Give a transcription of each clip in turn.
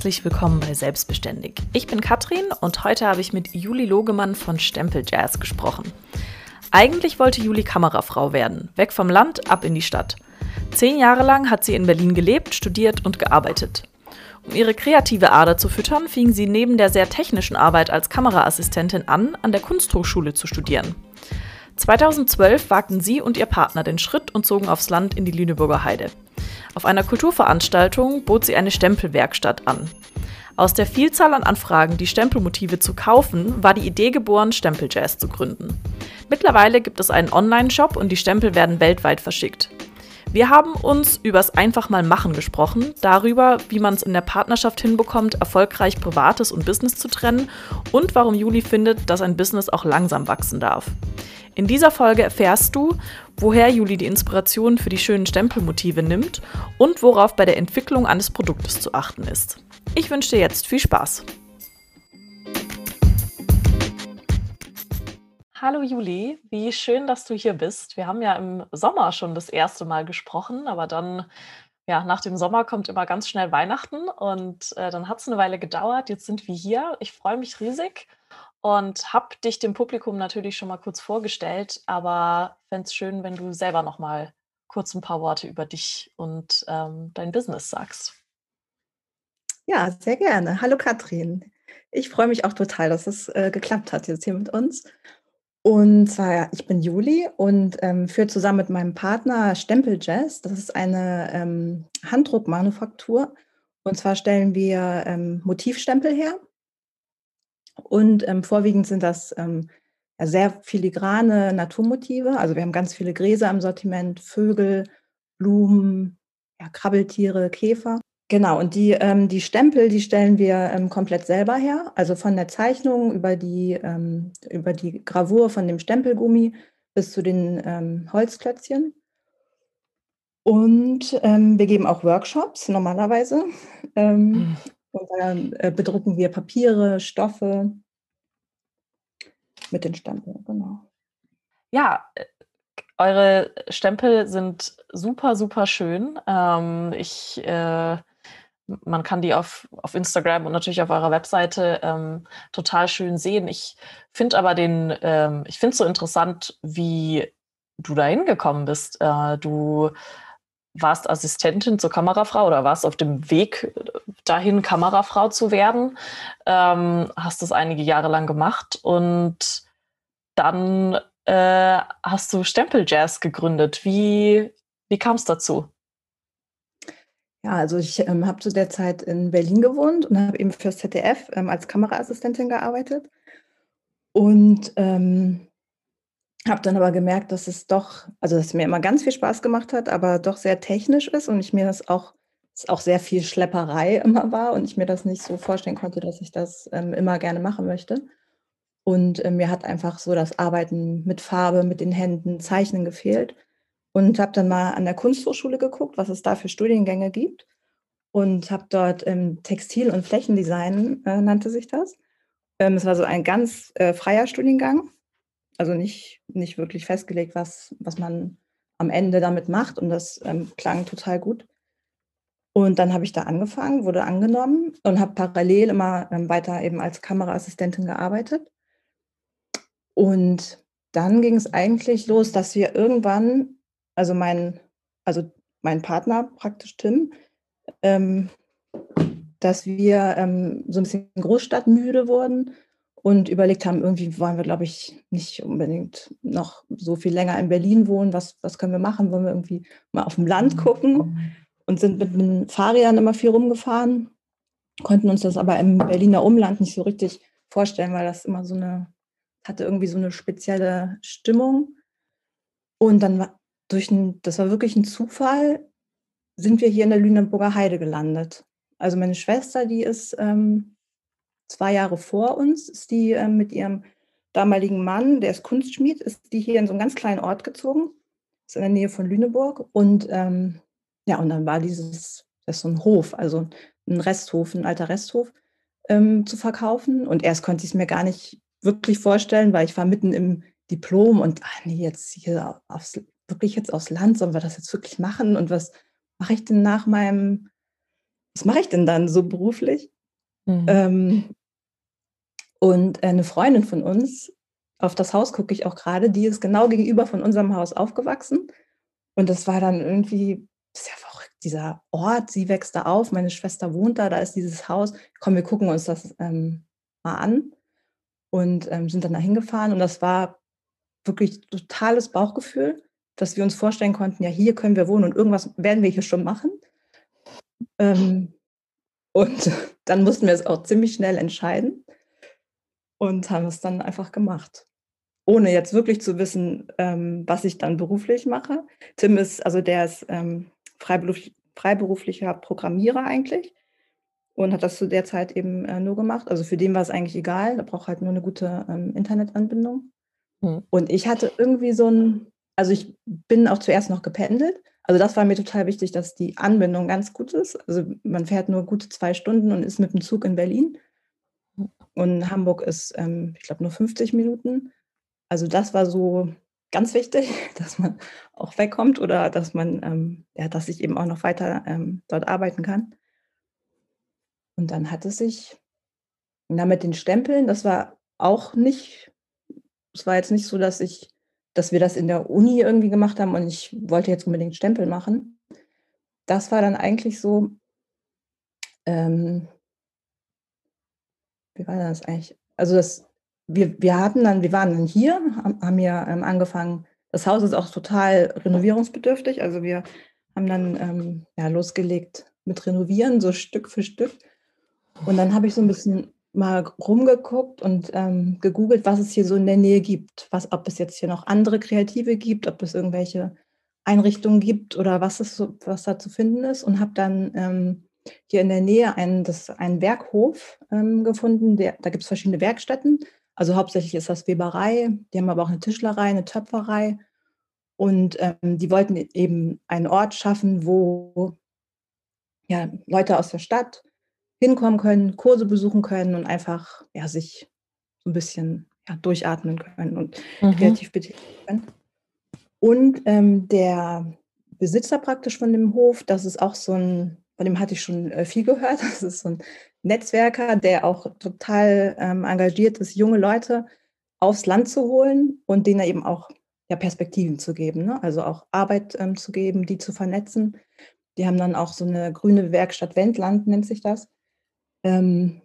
Herzlich willkommen bei Selbstbeständig. Ich bin Katrin und heute habe ich mit Juli Logemann von Stempel Jazz gesprochen. Eigentlich wollte Juli Kamerafrau werden, weg vom Land, ab in die Stadt. Zehn Jahre lang hat sie in Berlin gelebt, studiert und gearbeitet. Um ihre kreative Ader zu füttern, fing sie neben der sehr technischen Arbeit als Kameraassistentin an, an der Kunsthochschule zu studieren. 2012 wagten sie und ihr Partner den Schritt und zogen aufs Land in die Lüneburger Heide. Auf einer Kulturveranstaltung bot sie eine Stempelwerkstatt an. Aus der Vielzahl an Anfragen, die Stempelmotive zu kaufen, war die Idee geboren, Stempeljazz zu gründen. Mittlerweile gibt es einen Online-Shop und die Stempel werden weltweit verschickt. Wir haben uns übers einfach mal machen gesprochen, darüber, wie man es in der Partnerschaft hinbekommt, erfolgreich Privates und Business zu trennen und warum Juli findet, dass ein Business auch langsam wachsen darf. In dieser Folge erfährst du, woher Juli die Inspiration für die schönen Stempelmotive nimmt und worauf bei der Entwicklung eines Produktes zu achten ist. Ich wünsche dir jetzt viel Spaß. Hallo Juli, wie schön, dass du hier bist. Wir haben ja im Sommer schon das erste Mal gesprochen, aber dann, ja, nach dem Sommer kommt immer ganz schnell Weihnachten und äh, dann hat es eine Weile gedauert. Jetzt sind wir hier. Ich freue mich riesig und habe dich dem Publikum natürlich schon mal kurz vorgestellt, aber fände es schön, wenn du selber noch mal kurz ein paar Worte über dich und ähm, dein Business sagst. Ja, sehr gerne. Hallo Katrin. Ich freue mich auch total, dass es äh, geklappt hat jetzt hier mit uns. Und zwar, ich bin Juli und ähm, führe zusammen mit meinem Partner Stempel Jazz. Das ist eine ähm, Handdruckmanufaktur. Und zwar stellen wir ähm, Motivstempel her und ähm, vorwiegend sind das ähm, sehr filigrane Naturmotive. Also wir haben ganz viele Gräser im Sortiment, Vögel, Blumen, ja, Krabbeltiere, Käfer. Genau, und die, ähm, die Stempel, die stellen wir ähm, komplett selber her. Also von der Zeichnung über die, ähm, über die Gravur von dem Stempelgummi bis zu den ähm, Holzklötzchen. Und ähm, wir geben auch Workshops normalerweise. Mhm. Und dann äh, bedrucken wir Papiere, Stoffe mit den Stempeln, genau. Ja, äh, eure Stempel sind super, super schön. Ähm, ich, äh, man kann die auf, auf Instagram und natürlich auf eurer Webseite ähm, total schön sehen. Ich finde aber den, ähm, ich finde es so interessant, wie du da hingekommen bist. Äh, du warst Assistentin zur Kamerafrau oder warst auf dem Weg dahin, Kamerafrau zu werden. Ähm, hast das einige Jahre lang gemacht und dann äh, hast du Stempeljazz gegründet. Wie, wie kam es dazu? Ja, also ich ähm, habe zu der Zeit in Berlin gewohnt und habe eben fürs ZDF ähm, als Kameraassistentin gearbeitet. Und ähm, habe dann aber gemerkt, dass es doch, also dass es mir immer ganz viel Spaß gemacht hat, aber doch sehr technisch ist und ich mir das auch, es auch sehr viel Schlepperei immer war und ich mir das nicht so vorstellen konnte, dass ich das ähm, immer gerne machen möchte. Und äh, mir hat einfach so das Arbeiten mit Farbe, mit den Händen, Zeichnen gefehlt. Und habe dann mal an der Kunsthochschule geguckt, was es da für Studiengänge gibt. Und habe dort ähm, Textil- und Flächendesign, äh, nannte sich das. Ähm, es war so ein ganz äh, freier Studiengang also nicht, nicht wirklich festgelegt, was, was man am Ende damit macht. Und das ähm, klang total gut. Und dann habe ich da angefangen, wurde angenommen und habe parallel immer ähm, weiter eben als Kameraassistentin gearbeitet. Und dann ging es eigentlich los, dass wir irgendwann, also mein, also mein Partner praktisch Tim, ähm, dass wir ähm, so ein bisschen großstadtmüde wurden und überlegt haben, irgendwie wollen wir, glaube ich, nicht unbedingt noch so viel länger in Berlin wohnen. Was, was können wir machen? Wollen wir irgendwie mal auf dem Land gucken? Und sind mit den Fahrrädern immer viel rumgefahren, konnten uns das aber im Berliner Umland nicht so richtig vorstellen, weil das immer so eine, hatte irgendwie so eine spezielle Stimmung. Und dann war durch ein, das war wirklich ein Zufall, sind wir hier in der Lüneburger Heide gelandet. Also meine Schwester, die ist ähm, zwei Jahre vor uns, ist die äh, mit ihrem damaligen Mann, der ist Kunstschmied, ist die hier in so einen ganz kleinen Ort gezogen, ist in der Nähe von Lüneburg. Und ähm, ja, und dann war dieses, das ist so ein Hof, also ein Resthof, ein alter Resthof ähm, zu verkaufen. Und erst konnte ich es mir gar nicht wirklich vorstellen, weil ich war mitten im Diplom und ach nee, jetzt hier aufs, wirklich jetzt aufs Land, sollen wir das jetzt wirklich machen? Und was mache ich denn nach meinem was mache ich denn dann so beruflich? Mhm. Ähm, und eine Freundin von uns, auf das Haus gucke ich auch gerade, die ist genau gegenüber von unserem Haus aufgewachsen. Und das war dann irgendwie, das ist ja verrückt, dieser Ort, sie wächst da auf, meine Schwester wohnt da, da ist dieses Haus. Komm, wir gucken uns das ähm, mal an. Und ähm, sind dann da hingefahren. Und das war wirklich totales Bauchgefühl, dass wir uns vorstellen konnten, ja, hier können wir wohnen und irgendwas werden wir hier schon machen. Ähm, und dann mussten wir es auch ziemlich schnell entscheiden und haben es dann einfach gemacht. Ohne jetzt wirklich zu wissen, ähm, was ich dann beruflich mache. Tim ist, also der ist ähm, freiberuflich, freiberuflicher Programmierer eigentlich und hat das zu der Zeit eben äh, nur gemacht. Also für den war es eigentlich egal, er braucht halt nur eine gute ähm, Internetanbindung. Hm. Und ich hatte irgendwie so ein, also ich bin auch zuerst noch gependelt. Also das war mir total wichtig, dass die Anbindung ganz gut ist. Also man fährt nur gute zwei Stunden und ist mit dem Zug in Berlin. Und Hamburg ist, ähm, ich glaube, nur 50 Minuten. Also das war so ganz wichtig, dass man auch wegkommt oder dass man, ähm, ja, dass ich eben auch noch weiter ähm, dort arbeiten kann. Und dann hat es sich, na, mit den Stempeln, das war auch nicht, es war jetzt nicht so, dass ich, dass wir das in der Uni irgendwie gemacht haben und ich wollte jetzt unbedingt Stempel machen. Das war dann eigentlich so, ähm, wie war das eigentlich? Also das, wir, wir hatten dann, wir waren dann hier, haben, ja ähm, angefangen, das Haus ist auch total renovierungsbedürftig, also wir haben dann ähm, ja, losgelegt mit Renovieren, so Stück für Stück. Und dann habe ich so ein bisschen mal rumgeguckt und ähm, gegoogelt, was es hier so in der Nähe gibt, was, ob es jetzt hier noch andere Kreative gibt, ob es irgendwelche Einrichtungen gibt oder was, es so, was da zu finden ist und habe dann ähm, hier in der Nähe einen, das, einen Werkhof ähm, gefunden. Der, da gibt es verschiedene Werkstätten. Also hauptsächlich ist das Weberei, die haben aber auch eine Tischlerei, eine Töpferei. Und ähm, die wollten eben einen Ort schaffen, wo ja, Leute aus der Stadt hinkommen können, Kurse besuchen können und einfach ja, sich so ein bisschen ja, durchatmen können und mhm. kreativ betätigen können. Und ähm, der Besitzer praktisch von dem Hof, das ist auch so ein, von dem hatte ich schon äh, viel gehört, das ist so ein Netzwerker, der auch total ähm, engagiert ist, junge Leute aufs Land zu holen und denen eben auch ja, Perspektiven zu geben, ne? also auch Arbeit ähm, zu geben, die zu vernetzen. Die haben dann auch so eine grüne Werkstatt Wendland, nennt sich das. Ähm,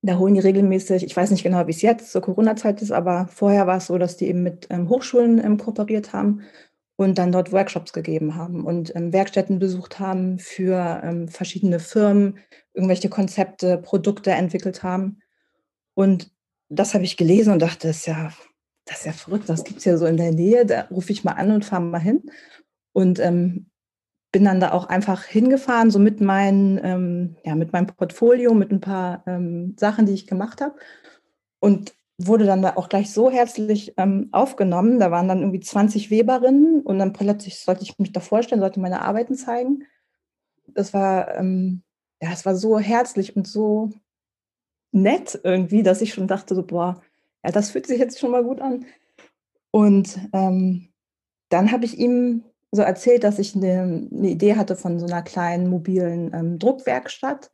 da holen die regelmäßig, ich weiß nicht genau, wie es jetzt zur Corona-Zeit ist, aber vorher war es so, dass die eben mit ähm, Hochschulen ähm, kooperiert haben und dann dort Workshops gegeben haben und ähm, Werkstätten besucht haben für ähm, verschiedene Firmen, irgendwelche Konzepte, Produkte entwickelt haben. Und das habe ich gelesen und dachte, das ist ja, das ist ja verrückt, das gibt es ja so in der Nähe, da rufe ich mal an und fahre mal hin. Und ähm, bin dann da auch einfach hingefahren, so mit, mein, ähm, ja, mit meinem Portfolio, mit ein paar ähm, Sachen, die ich gemacht habe. Und wurde dann da auch gleich so herzlich ähm, aufgenommen. Da waren dann irgendwie 20 Weberinnen und dann plötzlich sollte ich mich da vorstellen, sollte meine Arbeiten zeigen. Das war, ähm, ja, es war so herzlich und so nett irgendwie, dass ich schon dachte, so, boah, ja, das fühlt sich jetzt schon mal gut an. Und ähm, dann habe ich ihm so erzählt, dass ich eine, eine, Idee hatte von so einer kleinen mobilen ähm, Druckwerkstatt.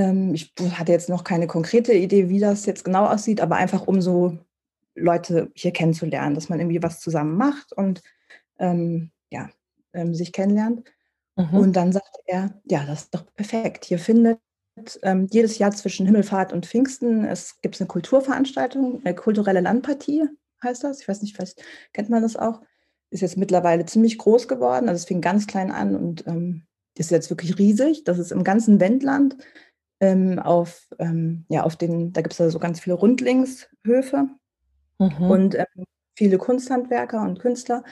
Ähm, ich hatte jetzt noch keine konkrete Idee, wie das jetzt genau aussieht, aber einfach um so Leute hier kennenzulernen, dass man irgendwie was zusammen macht und ähm, ja, ähm, sich kennenlernt. Mhm. Und dann sagte er, ja, das ist doch perfekt. Hier findet ähm, jedes Jahr zwischen Himmelfahrt und Pfingsten es gibt eine Kulturveranstaltung, eine kulturelle Landpartie heißt das. Ich weiß nicht, vielleicht kennt man das auch ist jetzt mittlerweile ziemlich groß geworden. Also es fing ganz klein an und ähm, ist jetzt wirklich riesig. Das ist im ganzen Wendland. Ähm, auf, ähm, ja, auf den, da gibt es also ganz viele Rundlingshöfe mhm. und ähm, viele Kunsthandwerker und Künstler.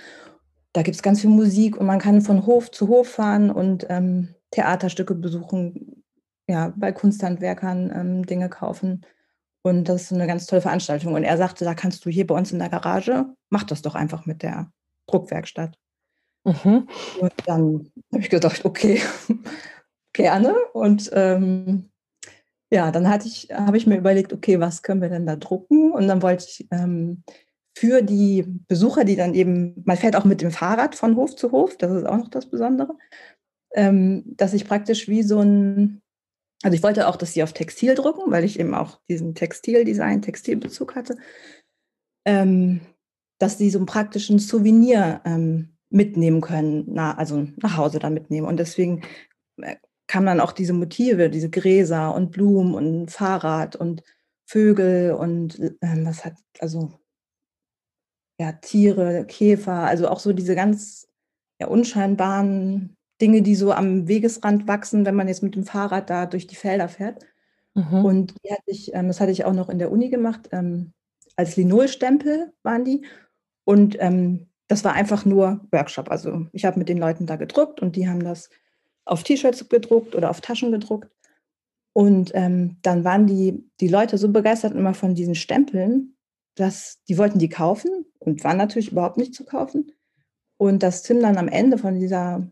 Da gibt es ganz viel Musik und man kann von Hof zu Hof fahren und ähm, Theaterstücke besuchen, ja, bei Kunsthandwerkern ähm, Dinge kaufen. Und das ist eine ganz tolle Veranstaltung. Und er sagte, da kannst du hier bei uns in der Garage, mach das doch einfach mit der Druckwerkstatt. Mhm. Und dann habe ich gedacht, okay, gerne. Und ähm, ja, dann hatte ich, habe ich mir überlegt, okay, was können wir denn da drucken? Und dann wollte ich ähm, für die Besucher, die dann eben, man fährt auch mit dem Fahrrad von Hof zu Hof, das ist auch noch das Besondere. ähm, dass ich praktisch wie so ein, also ich wollte auch, dass sie auf Textil drucken, weil ich eben auch diesen Textildesign, Textilbezug hatte, ähm, dass sie so einen praktischen Souvenir ähm, mitnehmen können, na, also nach Hause dann mitnehmen. Und deswegen äh, kamen dann auch diese Motive, diese Gräser und Blumen und Fahrrad und Vögel und ähm, was hat, also ja, Tiere, Käfer, also auch so diese ganz ja, unscheinbaren Dinge, die so am Wegesrand wachsen, wenn man jetzt mit dem Fahrrad da durch die Felder fährt. Mhm. Und die hatte ich, ähm, das hatte ich auch noch in der Uni gemacht, ähm, als Linolstempel waren die. Und ähm, das war einfach nur Workshop. Also ich habe mit den Leuten da gedruckt und die haben das auf T-Shirts gedruckt oder auf Taschen gedruckt. Und ähm, dann waren die, die Leute so begeistert immer von diesen Stempeln, dass die wollten die kaufen und waren natürlich überhaupt nicht zu kaufen. Und dass Tim dann am Ende von dieser,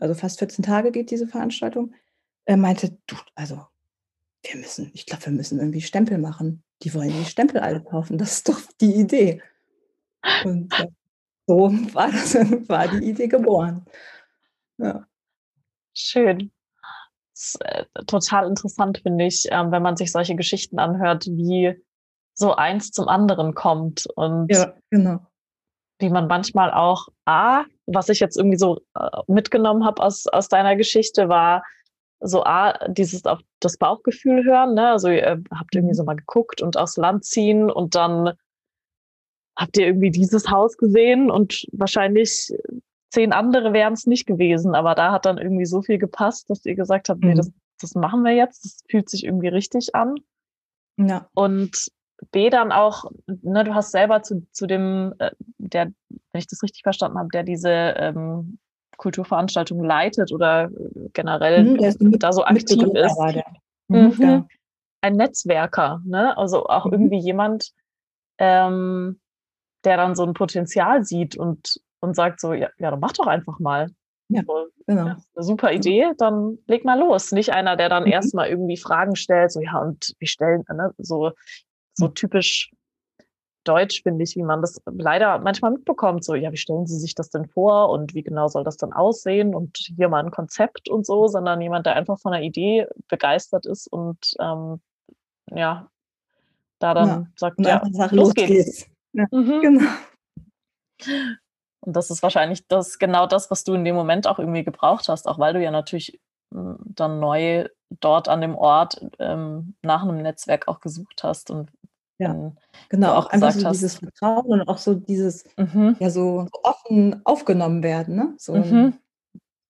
also fast 14 Tage geht diese Veranstaltung, er meinte, du, also wir müssen, ich glaube, wir müssen irgendwie Stempel machen. Die wollen die Stempel alle kaufen. Das ist doch die Idee. Und so war, das, war die Idee geboren. Ja. Schön. Ist, äh, total interessant, finde ich, ähm, wenn man sich solche Geschichten anhört, wie so eins zum anderen kommt und ja, genau. wie man manchmal auch, A, was ich jetzt irgendwie so äh, mitgenommen habe aus, aus deiner Geschichte, war so A, dieses auf das Bauchgefühl hören, ne? Also ihr habt irgendwie mhm. so mal geguckt und aufs Land ziehen und dann habt ihr irgendwie dieses Haus gesehen und wahrscheinlich zehn andere wären es nicht gewesen, aber da hat dann irgendwie so viel gepasst, dass ihr gesagt habt, mhm. nee, das, das machen wir jetzt, das fühlt sich irgendwie richtig an. Ja. Und B dann auch, ne, du hast selber zu, zu dem, äh, der, wenn ich das richtig verstanden habe, der diese ähm, Kulturveranstaltung leitet oder generell mhm, da so aktiv ist. Mhm. Ja. Ein Netzwerker, ne? Also auch mhm. irgendwie jemand, ähm, der dann so ein Potenzial sieht und, und sagt so, ja, ja, dann mach doch einfach mal. Ja, so, genau. Ja, eine super Idee, dann leg mal los. Nicht einer, der dann mhm. erstmal irgendwie Fragen stellt, so ja, und wie stellen, ne, so, so mhm. typisch deutsch, finde ich, wie man das leider manchmal mitbekommt. So, ja, wie stellen Sie sich das denn vor und wie genau soll das dann aussehen und hier mal ein Konzept und so, sondern jemand, der einfach von der Idee begeistert ist und ähm, ja, da dann ja, sagt, ja, los, los geht's. geht's. Ja, mhm. Genau. Und das ist wahrscheinlich das, genau das, was du in dem Moment auch irgendwie gebraucht hast, auch weil du ja natürlich hm, dann neu dort an dem Ort ähm, nach einem Netzwerk auch gesucht hast und ja, genau, auch einfach so hast. dieses Vertrauen und auch so dieses, mhm. ja, so offen aufgenommen werden, ne? So mhm.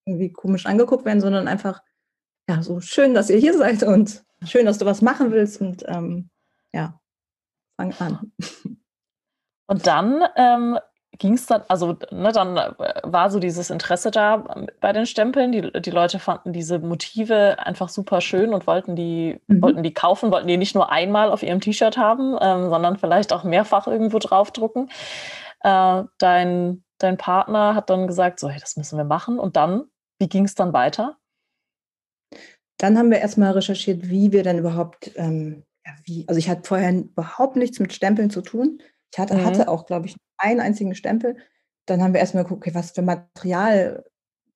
irgendwie komisch angeguckt werden, sondern einfach, ja, so schön, dass ihr hier seid und schön, dass du was machen willst und ähm, ja, fang an. Und dann ähm, ging es dann, also ne, dann äh, war so dieses Interesse da bei den Stempeln. Die, die Leute fanden diese Motive einfach super schön und wollten die, mhm. wollten die kaufen, wollten die nicht nur einmal auf ihrem T-Shirt haben, ähm, sondern vielleicht auch mehrfach irgendwo draufdrucken. Äh, dein, dein Partner hat dann gesagt, so, hey, das müssen wir machen. Und dann, wie ging es dann weiter? Dann haben wir erstmal recherchiert, wie wir denn überhaupt, ähm, ja, wie, also ich hatte vorher überhaupt nichts mit Stempeln zu tun. Ich hatte, mhm. hatte auch, glaube ich, einen einzigen Stempel. Dann haben wir erstmal geguckt, okay, was für Material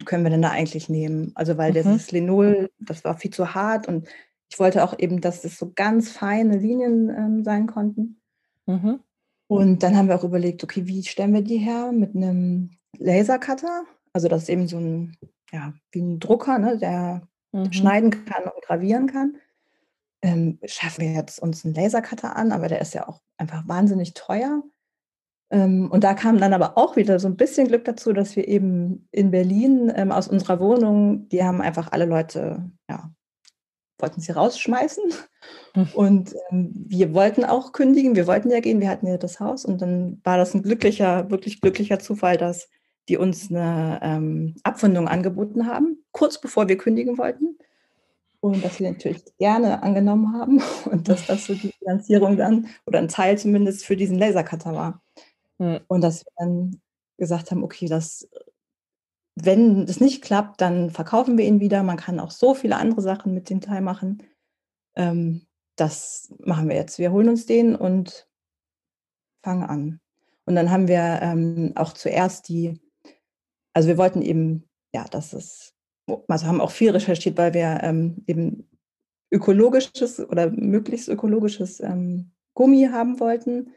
können wir denn da eigentlich nehmen? Also, weil mhm. dieses Linol, das war viel zu hart und ich wollte auch eben, dass es so ganz feine Linien ähm, sein konnten. Mhm. Und dann haben wir auch überlegt, okay, wie stellen wir die her? Mit einem Lasercutter. Also, das ist eben so ein, ja, wie ein Drucker, ne, der mhm. schneiden kann und gravieren kann ähm, schaffen wir jetzt uns einen Lasercutter an, aber der ist ja auch einfach wahnsinnig teuer. Ähm, und da kam dann aber auch wieder so ein bisschen Glück dazu, dass wir eben in Berlin ähm, aus unserer Wohnung, die haben einfach alle Leute, ja, wollten sie rausschmeißen. Hm. Und ähm, wir wollten auch kündigen, wir wollten ja gehen, wir hatten ja das Haus. Und dann war das ein glücklicher, wirklich glücklicher Zufall, dass die uns eine ähm, Abfindung angeboten haben, kurz bevor wir kündigen wollten und dass wir natürlich gerne angenommen haben und dass das so die Finanzierung dann oder ein Teil zumindest für diesen Lasercutter war. Mhm. Und dass wir dann gesagt haben, okay, das, wenn das nicht klappt, dann verkaufen wir ihn wieder. Man kann auch so viele andere Sachen mit dem Teil machen. Ähm, das machen wir jetzt. Wir holen uns den und fangen an. Und dann haben wir ähm, auch zuerst die, also wir wollten eben, ja, dass es also haben auch viel recherchiert, weil wir ähm, eben ökologisches oder möglichst ökologisches ähm, Gummi haben wollten.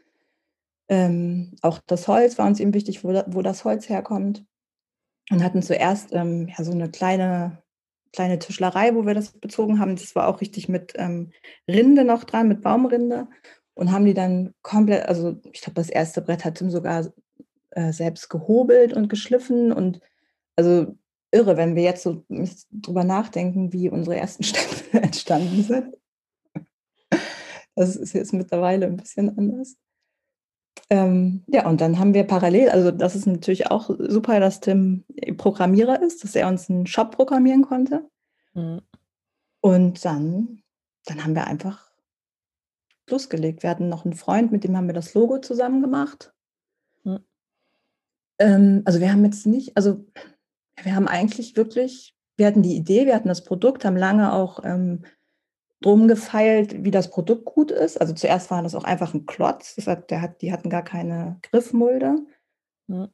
Ähm, auch das Holz war uns eben wichtig, wo, wo das Holz herkommt. Und hatten zuerst ähm, ja, so eine kleine, kleine Tischlerei, wo wir das bezogen haben. Das war auch richtig mit ähm, Rinde noch dran, mit Baumrinde. Und haben die dann komplett, also ich glaube, das erste Brett hat Tim sogar äh, selbst gehobelt und geschliffen. Und also irre, wenn wir jetzt so drüber nachdenken, wie unsere ersten Stempel entstanden sind. Das ist jetzt mittlerweile ein bisschen anders. Ähm, ja, und dann haben wir parallel, also das ist natürlich auch super, dass Tim Programmierer ist, dass er uns einen Shop programmieren konnte. Mhm. Und dann, dann haben wir einfach losgelegt. Wir hatten noch einen Freund, mit dem haben wir das Logo zusammen gemacht. Mhm. Ähm, also wir haben jetzt nicht, also wir haben eigentlich wirklich, wir hatten die Idee, wir hatten das Produkt, haben lange auch ähm, drum gefeilt, wie das Produkt gut ist. Also zuerst war das auch einfach ein Klotz. Das hat, der hat, die hatten gar keine Griffmulde. Mhm.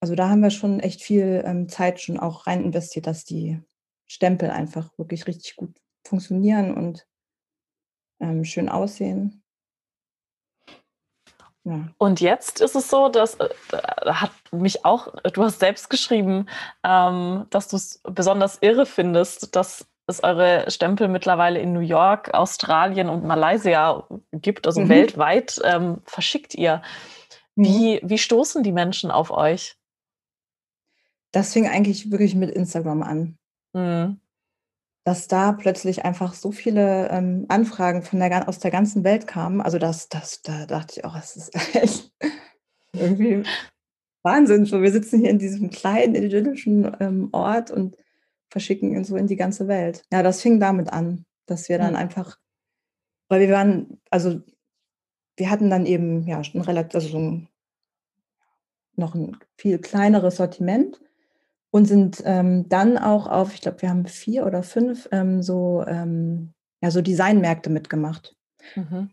Also da haben wir schon echt viel ähm, Zeit schon auch rein investiert, dass die Stempel einfach wirklich richtig gut funktionieren und ähm, schön aussehen. Ja. Und jetzt ist es so, dass äh, hat mich auch, du hast selbst geschrieben, ähm, dass du es besonders irre findest, dass es eure Stempel mittlerweile in New York, Australien und Malaysia gibt, also mhm. weltweit ähm, verschickt ihr. Mhm. Wie, wie stoßen die Menschen auf euch? Das fing eigentlich wirklich mit Instagram an. Mhm. Dass da plötzlich einfach so viele ähm, Anfragen von der, aus der ganzen Welt kamen. Also das, das, da dachte ich auch, es ist echt irgendwie Wahnsinn. So, wir sitzen hier in diesem kleinen idyllischen ähm, Ort und verschicken ihn so in die ganze Welt. Ja, das fing damit an, dass wir dann mhm. einfach, weil wir waren, also wir hatten dann eben ja ein relativ, also so ein, noch ein viel kleineres Sortiment und sind ähm, dann auch auf, ich glaube, wir haben vier oder fünf ähm, so, ähm, ja, so Designmärkte mitgemacht. Mhm.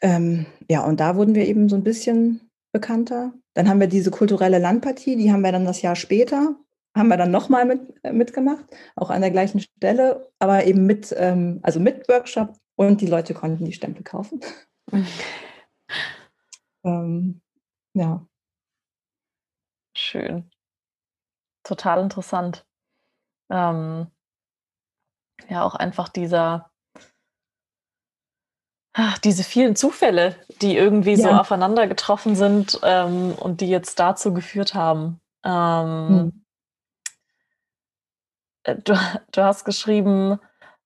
Ähm, ja, und da wurden wir eben so ein bisschen bekannter. Dann haben wir diese kulturelle Landpartie, die haben wir dann das Jahr später haben wir dann nochmal mit, äh, mitgemacht, auch an der gleichen Stelle, aber eben mit, ähm, also mit Workshop und die Leute konnten die Stempel kaufen. ähm, ja. Schön. Total interessant. Ähm, ja, auch einfach dieser, ach, diese vielen Zufälle, die irgendwie ja. so aufeinander getroffen sind ähm, und die jetzt dazu geführt haben. Ähm, hm. Äh, du, du hast geschrieben,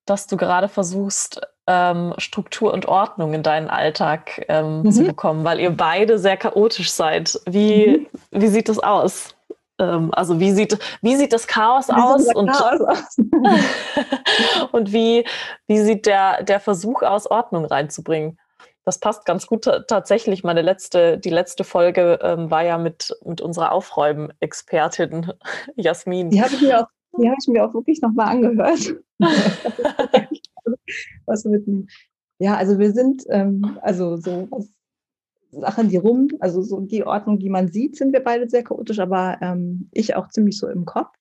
dass du gerade versuchst, ähm, Struktur und Ordnung in deinen Alltag ähm, mhm. zu bekommen, weil ihr beide sehr chaotisch seid. Wie, mhm. wie sieht das aus? Ähm, also wie sieht, wie sieht das Chaos wie aus? Und, Chaos aus? und wie, wie sieht der, der Versuch aus, Ordnung reinzubringen? Das passt ganz gut tatsächlich. Meine letzte, die letzte Folge ähm, war ja mit, mit unserer Aufräumen-Expertin Jasmin. Die habe ich mir auch die habe ich mir auch wirklich nochmal angehört. was mitnehmen. Ja, also wir sind, ähm, also so was, Sachen, die rum, also so die Ordnung, die man sieht, sind wir beide sehr chaotisch, aber ähm, ich auch ziemlich so im Kopf.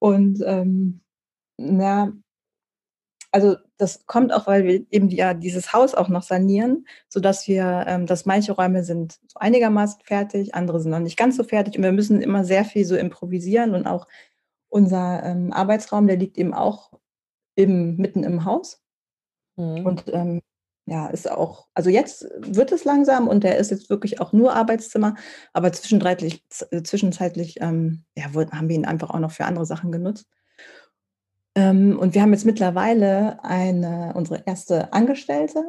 Und ähm, na, also das kommt auch, weil wir eben ja dieses Haus auch noch sanieren, sodass wir, ähm, dass manche Räume sind so einigermaßen fertig, andere sind noch nicht ganz so fertig und wir müssen immer sehr viel so improvisieren und auch unser ähm, Arbeitsraum, der liegt eben auch im, mitten im Haus. Mhm. Und ähm, ja, ist auch, also jetzt wird es langsam und der ist jetzt wirklich auch nur Arbeitszimmer, aber zwischenzeitlich, zwischenzeitlich ähm, ja, haben wir ihn einfach auch noch für andere Sachen genutzt. Ähm, und wir haben jetzt mittlerweile eine, unsere erste Angestellte.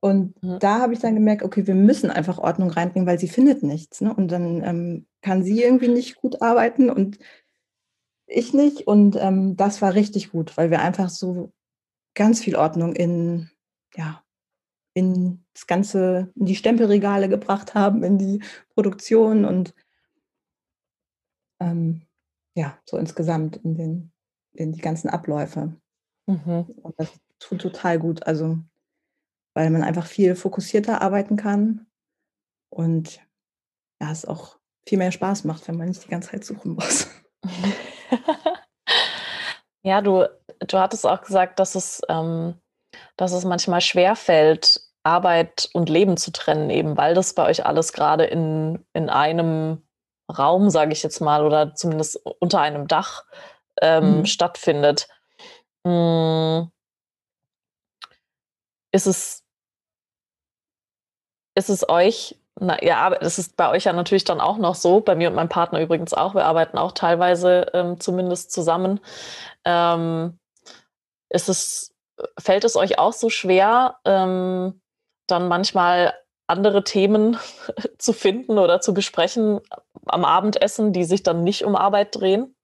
Und mhm. da habe ich dann gemerkt, okay, wir müssen einfach Ordnung reinbringen, weil sie findet nichts. Ne? Und dann ähm, kann sie irgendwie nicht gut arbeiten und ich nicht. Und ähm, das war richtig gut, weil wir einfach so ganz viel Ordnung in, ja, in das Ganze, in die Stempelregale gebracht haben, in die Produktion und ähm, ja, so insgesamt in, den, in die ganzen Abläufe. Mhm. Und das tut total gut. Also, weil man einfach viel fokussierter arbeiten kann und ja, es auch viel mehr Spaß macht, wenn man nicht die ganze Zeit suchen muss. Ja, du, du hattest auch gesagt, dass es, ähm, dass es manchmal schwerfällt, Arbeit und Leben zu trennen, eben weil das bei euch alles gerade in, in einem Raum, sage ich jetzt mal, oder zumindest unter einem Dach ähm, mhm. stattfindet. Hm. Ist es, ist es euch, na, ja, es ist bei euch ja natürlich dann auch noch so, bei mir und meinem Partner übrigens auch, wir arbeiten auch teilweise ähm, zumindest zusammen. Ähm, ist es, fällt es euch auch so schwer, ähm, dann manchmal andere Themen zu finden oder zu besprechen am Abendessen, die sich dann nicht um Arbeit drehen?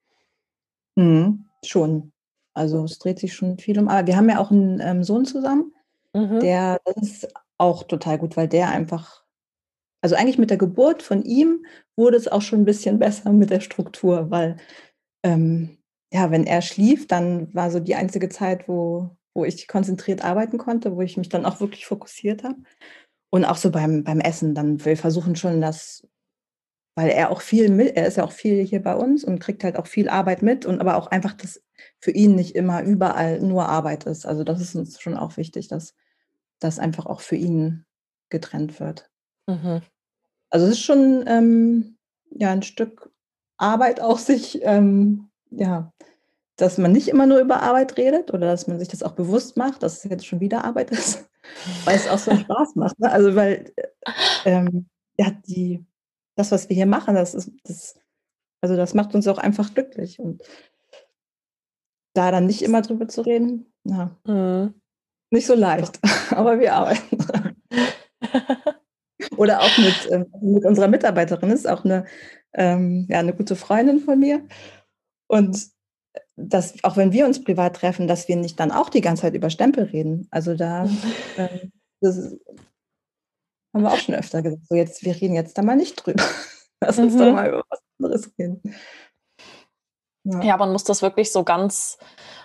Mhm, schon. Also es dreht sich schon viel um Arbeit. Wir haben ja auch einen ähm, Sohn zusammen, mhm. der, das ist auch total gut, weil der einfach, also eigentlich mit der Geburt von ihm wurde es auch schon ein bisschen besser mit der Struktur, weil ähm, ja, wenn er schlief, dann war so die einzige Zeit, wo, wo ich konzentriert arbeiten konnte, wo ich mich dann auch wirklich fokussiert habe. Und auch so beim, beim Essen, dann wir versuchen schon das, weil er auch viel mit, er ist ja auch viel hier bei uns und kriegt halt auch viel Arbeit mit und aber auch einfach, dass für ihn nicht immer überall nur Arbeit ist. Also das ist uns schon auch wichtig, dass das einfach auch für ihn getrennt wird. Mhm. Also es ist schon ähm, ja ein Stück Arbeit auch sich ähm, ja dass man nicht immer nur über Arbeit redet oder dass man sich das auch bewusst macht, dass es jetzt schon wieder Arbeit ist, weil es auch so Spaß macht. Ne? Also weil ähm, ja, die, das, was wir hier machen, das ist, das, also das macht uns auch einfach glücklich. Und da dann nicht immer drüber zu reden, ja, mhm. nicht so leicht, aber wir arbeiten Oder auch mit, ähm, mit unserer Mitarbeiterin, ist auch eine, ähm, ja, eine gute Freundin von mir. Und dass auch wenn wir uns privat treffen, dass wir nicht dann auch die ganze Zeit über Stempel reden. Also da äh, ist, haben wir auch schon öfter gesagt, so jetzt, wir reden jetzt da mal nicht drüber. Lass uns mhm. doch mal über was anderes reden. Ja. ja, man muss das wirklich so ganz,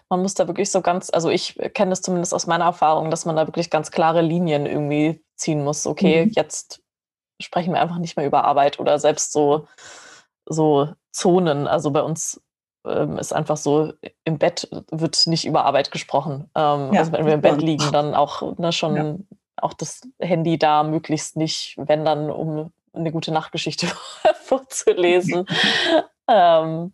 man muss da wirklich so ganz, also ich kenne das zumindest aus meiner Erfahrung, dass man da wirklich ganz klare Linien irgendwie ziehen muss. Okay, mhm. jetzt sprechen wir einfach nicht mehr über Arbeit oder selbst so, so Zonen. Also bei uns ähm, ist einfach so, im Bett wird nicht über Arbeit gesprochen. Ähm, ja, also wenn wir im Bett liegen, dann auch ne, schon ja. auch das Handy da möglichst nicht, wenn dann, um eine gute Nachtgeschichte vorzulesen. ähm,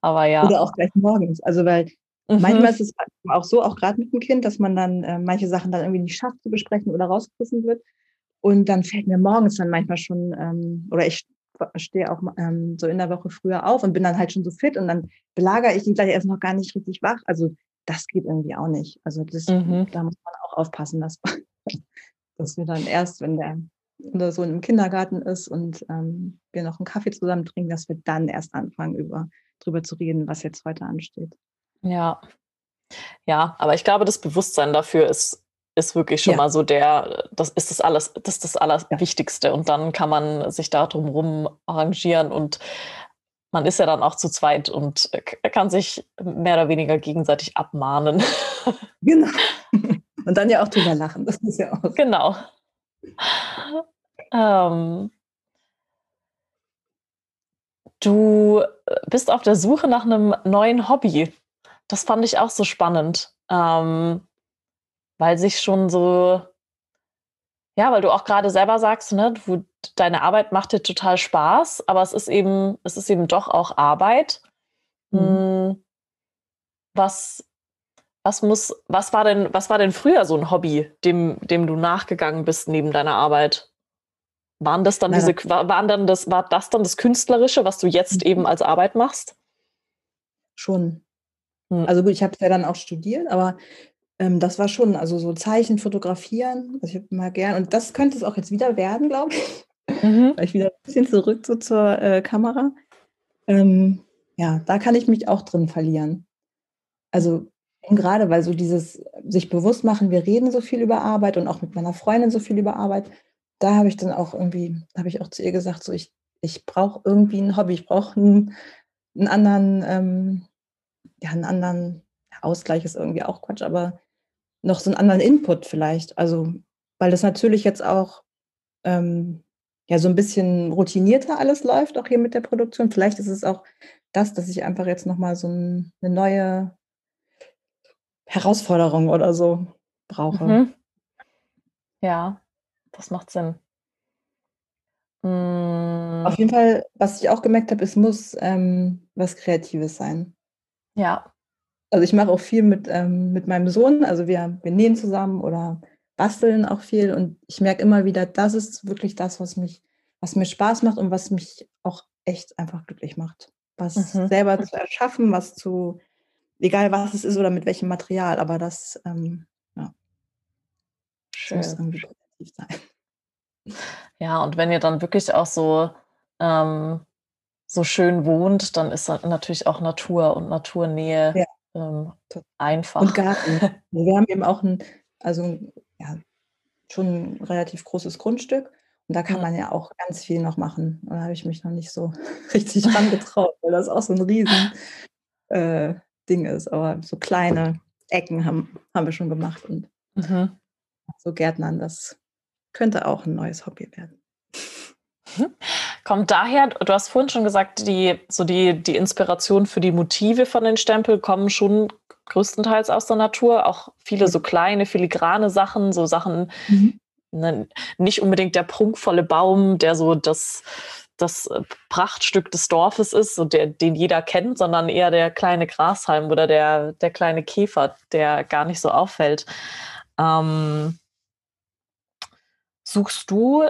aber ja. Oder auch gleich morgens. Also weil mhm. manchmal ist es auch so, auch gerade mit dem Kind, dass man dann äh, manche Sachen dann irgendwie nicht schafft zu besprechen oder rausgerissen wird. Und dann fällt mir morgens dann manchmal schon, ähm, oder ich stehe auch ähm, so in der Woche früher auf und bin dann halt schon so fit und dann belagere ich ihn gleich erst noch gar nicht richtig wach. Also das geht irgendwie auch nicht. Also das, mhm. da muss man auch aufpassen, dass, dass wir dann erst, wenn der oder so im Kindergarten ist und ähm, wir noch einen Kaffee zusammen trinken, dass wir dann erst anfangen, über, drüber zu reden, was jetzt heute ansteht. Ja. Ja, aber ich glaube, das Bewusstsein dafür ist ist wirklich schon ja. mal so der, das ist das alles, das ist das Allerwichtigste. Und dann kann man sich da drumherum arrangieren und man ist ja dann auch zu zweit und kann sich mehr oder weniger gegenseitig abmahnen. Genau. Und dann ja auch drüber lachen. Das ist ja auch. Genau. Ähm, du bist auf der Suche nach einem neuen Hobby. Das fand ich auch so spannend. Ähm, weil sich schon so, ja, weil du auch gerade selber sagst, ne, du, deine Arbeit macht dir total Spaß, aber es ist eben, es ist eben doch auch Arbeit. Mhm. Hm, was, was muss, was war denn, was war denn früher so ein Hobby, dem, dem du nachgegangen bist neben deiner Arbeit? Waren das dann diese, waren dann das, war das dann das Künstlerische, was du jetzt mhm. eben als Arbeit machst? Schon. Hm. Also gut, ich habe es ja dann auch studiert, aber ähm, das war schon, also so Zeichen fotografieren, also ich habe mal gern, und das könnte es auch jetzt wieder werden, glaube ich. Mhm. Weil ich wieder ein bisschen zurück so zur äh, Kamera. Ähm, ja, da kann ich mich auch drin verlieren. Also gerade weil so dieses sich bewusst machen, wir reden so viel über Arbeit und auch mit meiner Freundin so viel über Arbeit, da habe ich dann auch irgendwie, habe ich auch zu ihr gesagt, so ich, ich brauche irgendwie ein Hobby, ich brauche einen, einen anderen, ähm, ja, einen anderen Ausgleich ist irgendwie auch Quatsch, aber noch so einen anderen Input vielleicht. Also, weil das natürlich jetzt auch ähm, ja so ein bisschen routinierter alles läuft, auch hier mit der Produktion. Vielleicht ist es auch das, dass ich einfach jetzt nochmal so ein, eine neue Herausforderung oder so brauche. Mhm. Ja, das macht Sinn. Mhm. Auf jeden Fall, was ich auch gemerkt habe, es muss ähm, was Kreatives sein. Ja. Also ich mache auch viel mit, ähm, mit meinem Sohn. Also wir, wir nähen zusammen oder basteln auch viel. Und ich merke immer wieder, das ist wirklich das, was mich, was mir Spaß macht und was mich auch echt einfach glücklich macht. Was mhm. selber zu erschaffen, was zu, egal was es ist oder mit welchem Material, aber das, ähm, ja, Schön. muss irgendwie kreativ sein. Ja, und wenn ihr dann wirklich auch so, ähm, so schön wohnt, dann ist natürlich auch Natur und Naturnähe ja. Ähm, einfach. Und Garten. Wir haben eben auch ein, also ja, schon ein relativ großes Grundstück. Und da kann man ja auch ganz viel noch machen. da habe ich mich noch nicht so richtig dran getraut, weil das auch so ein riesen äh, Ding ist. Aber so kleine Ecken haben, haben wir schon gemacht. Und mhm. so Gärtnern, das könnte auch ein neues Hobby werden. Kommt daher, du hast vorhin schon gesagt, die, so die, die Inspiration für die Motive von den Stempel kommen schon größtenteils aus der Natur. Auch viele so kleine, filigrane Sachen, so Sachen, mhm. ne, nicht unbedingt der prunkvolle Baum, der so das, das äh, Prachtstück des Dorfes ist, so der, den jeder kennt, sondern eher der kleine Grashalm oder der, der kleine Käfer, der gar nicht so auffällt. Ähm, suchst du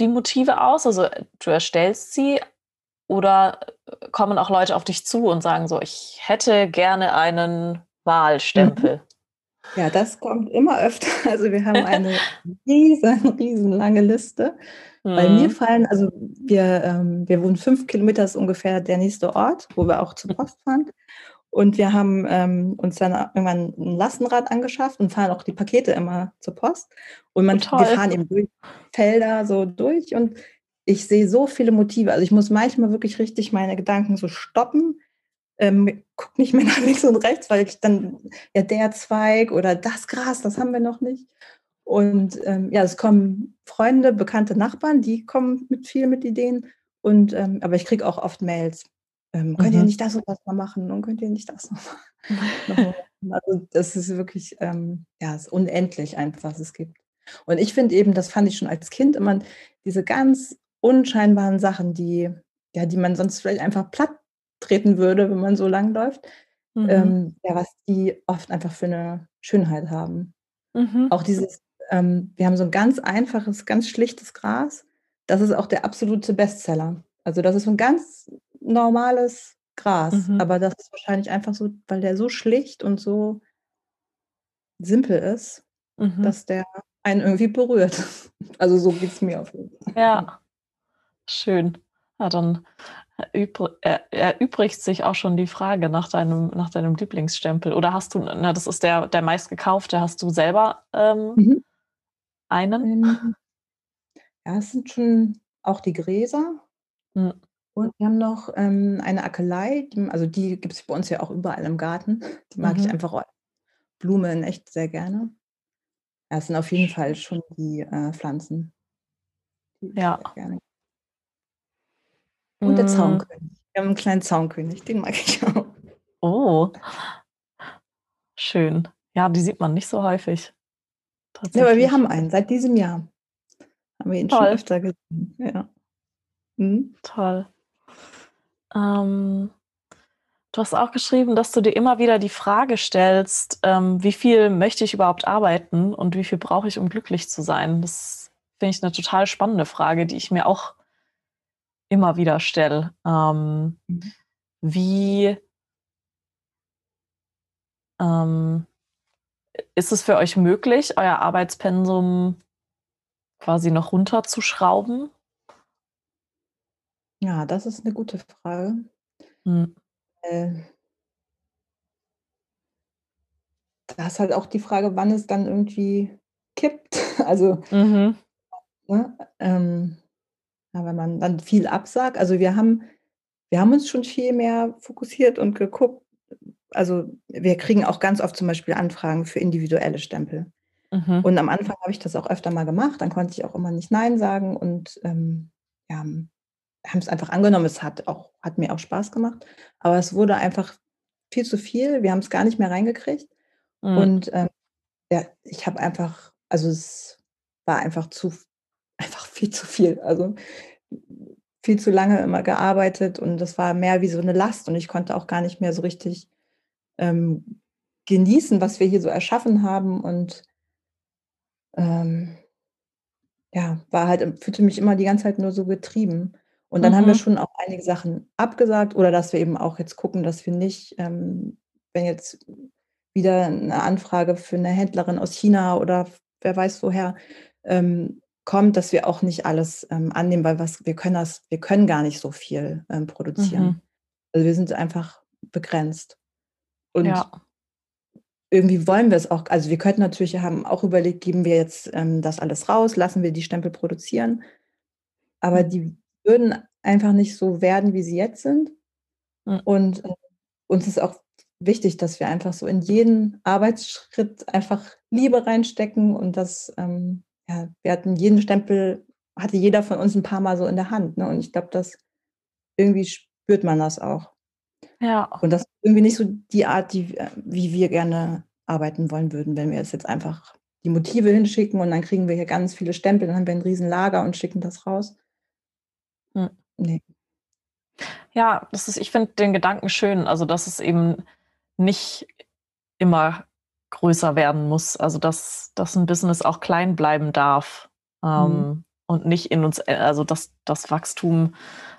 die Motive aus? Also du erstellst sie oder kommen auch Leute auf dich zu und sagen so, ich hätte gerne einen Wahlstempel? Mhm. Ja, das kommt immer öfter. Also wir haben eine riesen, riesen lange Liste. Mhm. Bei mir fallen, also wir, ähm, wir wohnen fünf Kilometer ist ungefähr der nächste Ort, wo wir auch zur Post fahren. Und wir haben ähm, uns dann irgendwann ein Lastenrad angeschafft und fahren auch die Pakete immer zur Post. Und man, oh, wir fahren eben durch Felder so durch und ich sehe so viele Motive. Also ich muss manchmal wirklich richtig meine Gedanken so stoppen. Ähm, guck nicht mehr nach links und rechts, weil ich dann, ja, der Zweig oder das Gras, das haben wir noch nicht. Und ähm, ja, es kommen Freunde, bekannte Nachbarn, die kommen mit viel mit Ideen. Und ähm, aber ich kriege auch oft Mails ähm, könnt ihr mhm. nicht das und das mal machen und könnt ihr nicht das noch machen. also das ist wirklich, ähm, ja, es ist unendlich einfach, was es gibt. Und ich finde eben, das fand ich schon als Kind immer, diese ganz unscheinbaren Sachen, die, ja, die man sonst vielleicht einfach platt treten würde, wenn man so lang läuft, mhm. ähm, ja, was die oft einfach für eine Schönheit haben. Mhm. Auch dieses, ähm, wir haben so ein ganz einfaches, ganz schlichtes Gras, das ist auch der absolute Bestseller. Also das ist so ein ganz normales Gras, mhm. aber das ist wahrscheinlich einfach so, weil der so schlicht und so simpel ist, mhm. dass der einen irgendwie berührt. Also so geht es mir auf jeden Fall. Ja, schön. Ja, dann erübrigt sich auch schon die Frage nach deinem, nach deinem Lieblingsstempel. Oder hast du, na, das ist der, der meistgekaufte, hast du selber ähm, mhm. einen? Ähm, ja, es sind schon auch die Gräser. Mhm. Und wir haben noch, ähm, eine Akelei, die also die gibt es bei uns ja auch überall im Garten. Die mag ich mhm. einfach Blumen echt sehr gerne. Ja, es sind auf jeden Fall schon die, äh, Pflanzen, die Ja. Und der Hm. Zaunkönig. Wir haben einen kleinen Zaunkönig, den mag ich auch. Oh. Schön. Ja, die sieht man nicht so häufig, Ja, aber wir haben einen seit diesem Jahr. Haben wir ihn schon öfter gesehen, ja. Mhm. Toll. Ähm, du hast auch geschrieben, dass du dir immer wieder die Frage stellst, ähm, wie viel möchte ich überhaupt arbeiten und wie viel brauche ich, um glücklich zu sein? Das finde ich eine total spannende Frage, die ich mir auch immer wieder stelle. Ähm, mhm. Wie ähm, ist es für euch möglich, euer Arbeitspensum quasi noch runterzuschrauben? Ja, das ist eine gute Frage. Mhm. Äh da ist halt auch die Frage, wann es dann irgendwie kippt. Also, Mhm. ne, ähm, ja, wenn man dann viel absagt. Also, wir haben wir haben uns schon viel mehr fokussiert und geguckt also, wir kriegen auch ganz oft zum Beispiel Anfragen für individuelle Stempel. Mhm. Und am Anfang habe ich das auch öfter mal gemacht, dann konnte ich auch immer nicht nein sagen und, ähm, ja haben es einfach angenommen. Es hat auch hat mir auch Spaß gemacht, aber es wurde einfach viel zu viel. Wir haben es gar nicht mehr reingekriegt. Mhm. Und ähm, ja, ich habe einfach, also es war einfach zu, einfach viel zu viel. Also viel zu lange immer gearbeitet und das war mehr wie so eine Last und ich konnte auch gar nicht mehr so richtig ähm, genießen, was wir hier so erschaffen haben und ähm, ja, war halt, fühlte mich immer die ganze Zeit nur so getrieben. Und dann mhm. haben wir mhm. schon auch einige Sachen abgesagt oder dass wir eben auch jetzt gucken, dass wir nicht, ähm, wenn jetzt wieder eine Anfrage für eine Händlerin aus China oder wer weiß woher ähm, kommt, dass wir auch nicht alles ähm, annehmen, weil was wir können das, wir können gar nicht so viel ähm, produzieren. Mhm. Also wir sind einfach begrenzt. Und ja. irgendwie wollen wir es auch, also wir könnten natürlich, haben auch überlegt, geben wir jetzt ähm, das alles raus, lassen wir die Stempel produzieren. Aber mhm. die würden einfach nicht so werden, wie sie jetzt sind. Mhm. Und äh, uns ist auch wichtig, dass wir einfach so in jeden Arbeitsschritt einfach Liebe reinstecken und das, ähm, ja, wir hatten jeden Stempel, hatte jeder von uns ein paar Mal so in der Hand. Ne? Und ich glaube, das irgendwie spürt man das auch. Ja. Und das ist irgendwie nicht so die Art, die, äh, wie wir gerne arbeiten wollen würden, wenn wir es jetzt einfach die Motive hinschicken und dann kriegen wir hier ganz viele Stempel, dann haben wir ein riesen Lager und schicken das raus. Hm. Nee. Ja, das ist, ich finde den Gedanken schön, also dass es eben nicht immer größer werden muss, also dass, dass ein Business auch klein bleiben darf ähm, mhm. und nicht in uns, äh, also dass das Wachstum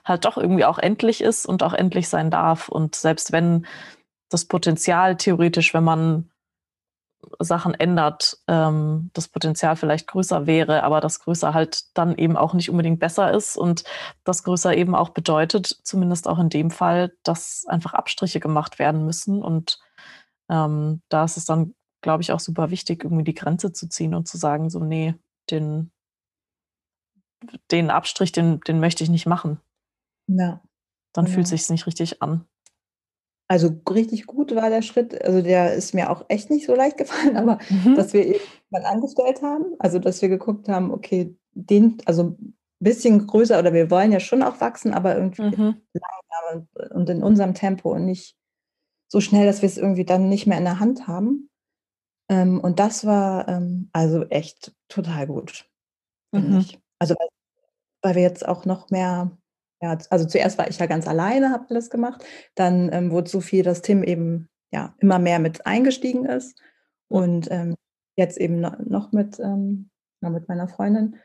halt doch irgendwie auch endlich ist und auch endlich sein darf. Und selbst wenn das Potenzial theoretisch, wenn man Sachen ändert, ähm, das Potenzial vielleicht größer wäre, aber das größer halt dann eben auch nicht unbedingt besser ist und das größer eben auch bedeutet, zumindest auch in dem Fall, dass einfach Abstriche gemacht werden müssen. Und ähm, da ist es dann, glaube ich, auch super wichtig, irgendwie die Grenze zu ziehen und zu sagen, so, nee, den, den Abstrich, den, den möchte ich nicht machen. Ja. Dann ja. fühlt sich nicht richtig an. Also richtig gut war der Schritt. Also der ist mir auch echt nicht so leicht gefallen, aber mhm. dass wir jemanden angestellt haben, also dass wir geguckt haben, okay, den, also ein bisschen größer oder wir wollen ja schon auch wachsen, aber irgendwie mhm. langsam und in unserem Tempo und nicht so schnell, dass wir es irgendwie dann nicht mehr in der Hand haben. Ähm, und das war ähm, also echt total gut, finde mhm. ich. Also weil, weil wir jetzt auch noch mehr ja, also zuerst war ich ja ganz alleine, habe alles gemacht. Dann ähm, wurde so viel, dass Tim eben ja immer mehr mit eingestiegen ist und ähm, jetzt eben noch mit, ähm, mit meiner Freundin.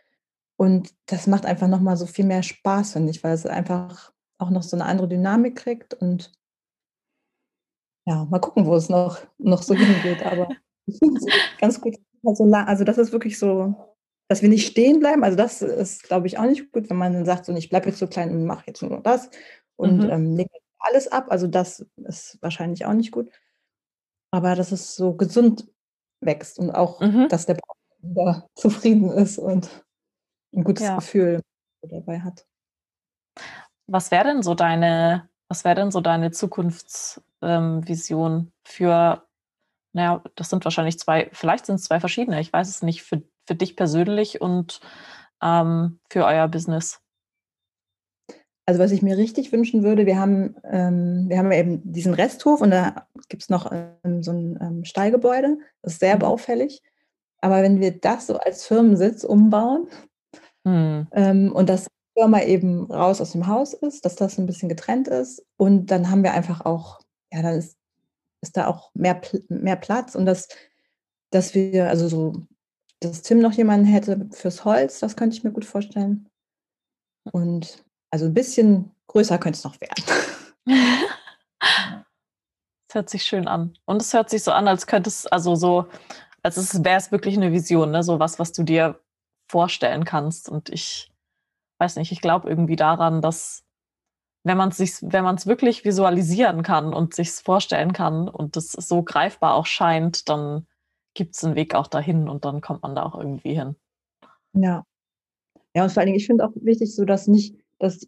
Und das macht einfach noch mal so viel mehr Spaß, finde ich, weil es einfach auch noch so eine andere Dynamik kriegt und ja, mal gucken, wo es noch, noch so hingeht. Aber ich finde es ganz gut. Also, also das ist wirklich so dass wir nicht stehen bleiben. Also das ist, glaube ich, auch nicht gut, wenn man dann sagt, so, ich bleibe jetzt so klein und mache jetzt nur das und mhm. ähm, lege alles ab. Also das ist wahrscheinlich auch nicht gut. Aber dass es so gesund wächst und auch, mhm. dass der Partner zufrieden ist und ein gutes ja. Gefühl dabei hat. Was wäre denn so deine, was wäre denn so deine Zukunftsvision ähm, für, naja, das sind wahrscheinlich zwei, vielleicht sind es zwei verschiedene, ich weiß es nicht, für für dich persönlich und ähm, für euer Business? Also was ich mir richtig wünschen würde, wir haben, ähm, wir haben eben diesen Resthof und da gibt es noch ähm, so ein ähm, Stallgebäude, das ist sehr mhm. baufällig. Aber wenn wir das so als Firmensitz umbauen mhm. und das Firma eben raus aus dem Haus ist, dass das ein bisschen getrennt ist und dann haben wir einfach auch, ja, dann ist, ist da auch mehr, mehr Platz und das, dass wir, also so dass Tim noch jemanden hätte fürs Holz, das könnte ich mir gut vorstellen. Und also ein bisschen größer könnte es noch werden. Es hört sich schön an. Und es hört sich so an, als könnte es, also so, als wäre es wirklich eine Vision, ne? So was, was du dir vorstellen kannst. Und ich weiß nicht, ich glaube irgendwie daran, dass wenn man es sich, wenn man es wirklich visualisieren kann und sich vorstellen kann und das so greifbar auch scheint, dann gibt es einen Weg auch dahin und dann kommt man da auch irgendwie hin. Ja. Ja, und vor allen Dingen, ich finde auch wichtig, so dass nicht, dass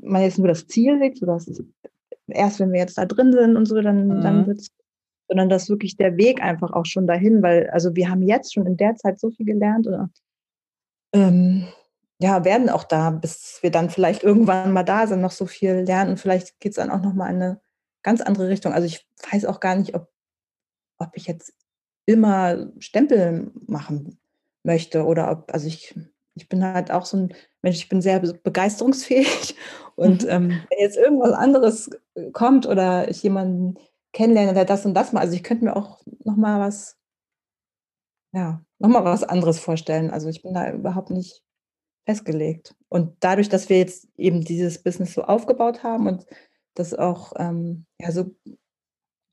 man jetzt nur das Ziel legt, so dass erst wenn wir jetzt da drin sind und so, dann, mhm. dann wird es, sondern dass wirklich der Weg einfach auch schon dahin, weil, also wir haben jetzt schon in der Zeit so viel gelernt oder ähm, ja, werden auch da, bis wir dann vielleicht irgendwann mal da sind, noch so viel lernen und vielleicht geht es dann auch nochmal in eine ganz andere Richtung. Also ich weiß auch gar nicht, ob, ob ich jetzt immer Stempel machen möchte oder ob, also ich, ich bin halt auch so ein Mensch, ich bin sehr begeisterungsfähig und mhm. ähm, wenn jetzt irgendwas anderes kommt oder ich jemanden kennenlerne, der das und das mal, also ich könnte mir auch nochmal was, ja, nochmal was anderes vorstellen. Also ich bin da überhaupt nicht festgelegt. Und dadurch, dass wir jetzt eben dieses Business so aufgebaut haben und das auch ähm, ja, so,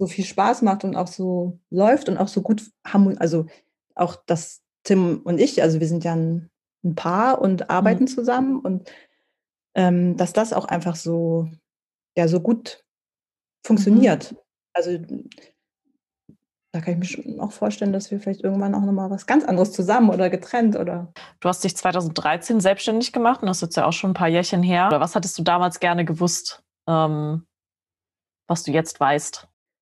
so viel Spaß macht und auch so läuft und auch so gut haben, also auch das Tim und ich, also wir sind ja ein, ein Paar und arbeiten mhm. zusammen und ähm, dass das auch einfach so, ja, so gut funktioniert. Mhm. Also da kann ich mir schon auch vorstellen, dass wir vielleicht irgendwann auch nochmal was ganz anderes zusammen oder getrennt oder. Du hast dich 2013 selbstständig gemacht und das ist jetzt ja auch schon ein paar Jährchen her. Oder was hattest du damals gerne gewusst, ähm, was du jetzt weißt?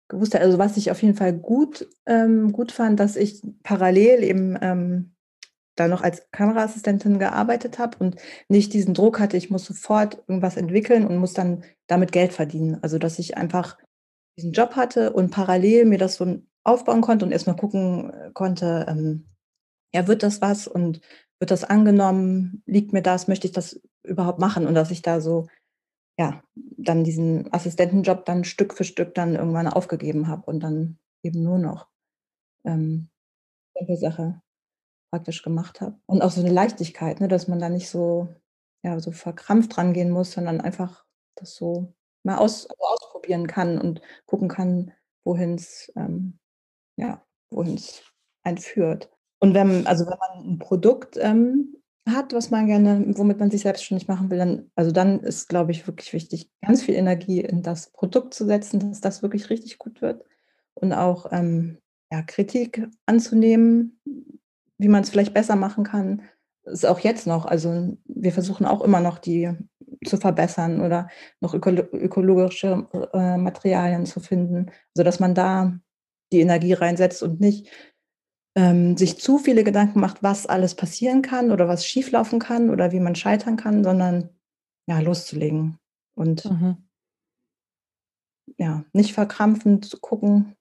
Gewusst, also was ich auf jeden Fall gut, ähm, gut fand, dass ich parallel eben ähm, da noch als Kameraassistentin gearbeitet habe und nicht diesen Druck hatte, ich muss sofort irgendwas entwickeln und muss dann damit Geld verdienen. Also dass ich einfach diesen Job hatte und parallel mir das so aufbauen konnte und erstmal gucken äh, konnte, ähm, ja, wird das was und wird das angenommen, liegt mir das, möchte ich das überhaupt machen? Und dass ich da so, ja, dann diesen Assistentenjob dann Stück für Stück dann irgendwann aufgegeben habe und dann eben nur noch ähm, Sache praktisch gemacht habe. Und auch so eine Leichtigkeit, ne, dass man da nicht so, ja, so verkrampft rangehen muss, sondern einfach das so mal aus, also ausprobieren kann und gucken kann, wohin es ähm, ja, wohin es einen führt. Und wenn, also wenn man ein Produkt ähm, hat, was man gerne, womit man sich selbstständig machen will, dann, also dann ist, glaube ich, wirklich wichtig, ganz viel Energie in das Produkt zu setzen, dass das wirklich richtig gut wird und auch ähm, ja, Kritik anzunehmen, wie man es vielleicht besser machen kann. Ist auch jetzt noch. Also wir versuchen auch immer noch die zu verbessern oder noch öko ökologische äh, Materialien zu finden, sodass man da die Energie reinsetzt und nicht ähm, sich zu viele Gedanken macht, was alles passieren kann oder was schieflaufen kann oder wie man scheitern kann, sondern ja, loszulegen und mhm. ja, nicht verkrampfend zu gucken.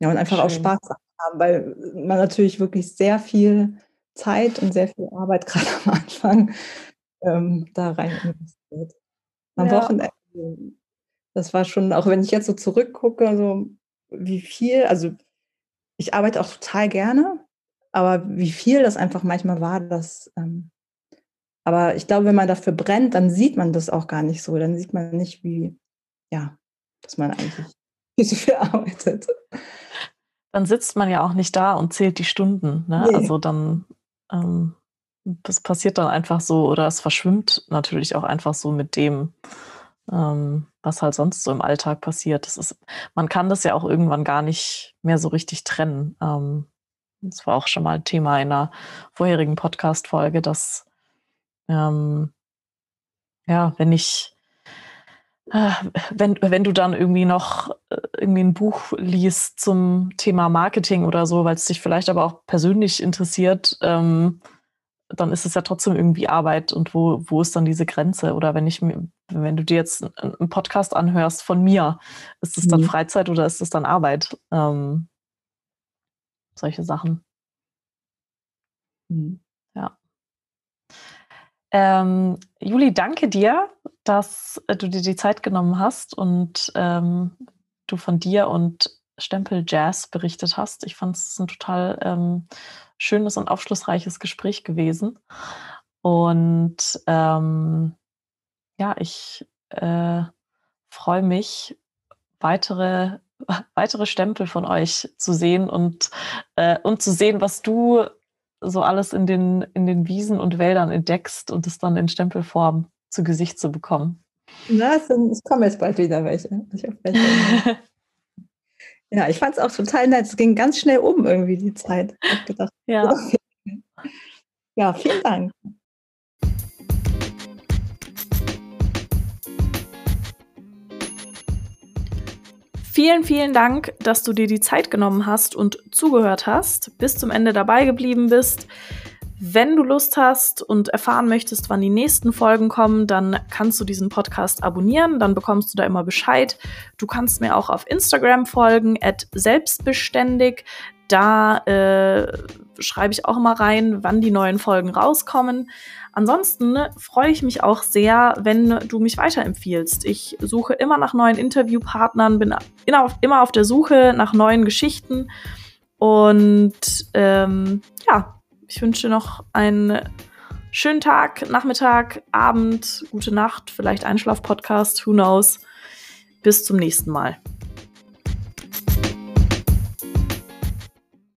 Ja, und einfach Schön. auch Spaß haben, weil man natürlich wirklich sehr viel Zeit und sehr viel Arbeit gerade am Anfang ähm, da rein investiert. Am ja. Wochenende das war schon, auch wenn ich jetzt so zurückgucke, so wie viel, also ich arbeite auch total gerne, aber wie viel das einfach manchmal war, das, ähm, aber ich glaube, wenn man dafür brennt, dann sieht man das auch gar nicht so. Dann sieht man nicht, wie, ja, dass man eigentlich viel so viel arbeitet. Dann sitzt man ja auch nicht da und zählt die Stunden. Ne? Nee. Also dann, ähm, das passiert dann einfach so oder es verschwimmt natürlich auch einfach so mit dem, ähm, was halt sonst so im Alltag passiert. Das ist, man kann das ja auch irgendwann gar nicht mehr so richtig trennen. Ähm, das war auch schon mal ein Thema in einer vorherigen Podcast-Folge, dass ähm, ja, wenn ich äh, wenn, wenn du dann irgendwie noch äh, irgendwie ein Buch liest zum Thema Marketing oder so, weil es dich vielleicht aber auch persönlich interessiert, ähm, dann ist es ja trotzdem irgendwie Arbeit und wo, wo ist dann diese Grenze? Oder wenn ich mir, wenn du dir jetzt einen Podcast anhörst von mir, ist es dann mhm. Freizeit oder ist es dann Arbeit? Ähm, solche Sachen. Mhm. Ja. Ähm, Juli, danke dir, dass du dir die Zeit genommen hast und ähm, du von dir und Stempel Jazz berichtet hast. Ich fand es ein total ähm, schönes und aufschlussreiches Gespräch gewesen. Und ähm, ja, ich äh, freue mich, weitere, weitere Stempel von euch zu sehen und, äh, und zu sehen, was du so alles in den, in den Wiesen und Wäldern entdeckst und es dann in Stempelform zu Gesicht zu bekommen. Na, es, es kommen jetzt bald wieder welche. Ich welche. Ja, ich fand es auch total nett. Es ging ganz schnell um irgendwie die Zeit. Ich gedacht, ja. ja, vielen Dank. Vielen, vielen Dank, dass du dir die Zeit genommen hast und zugehört hast, bis zum Ende dabei geblieben bist. Wenn du Lust hast und erfahren möchtest, wann die nächsten Folgen kommen, dann kannst du diesen Podcast abonnieren, dann bekommst du da immer Bescheid. Du kannst mir auch auf Instagram folgen, at selbstbeständig. Da äh, schreibe ich auch immer rein, wann die neuen Folgen rauskommen. Ansonsten freue ich mich auch sehr, wenn du mich weiterempfiehlst. Ich suche immer nach neuen Interviewpartnern, bin immer auf der Suche nach neuen Geschichten. Und ähm, ja, ich wünsche dir noch einen schönen Tag, Nachmittag, Abend, gute Nacht, vielleicht Einschlaf-Podcast, who knows. Bis zum nächsten Mal.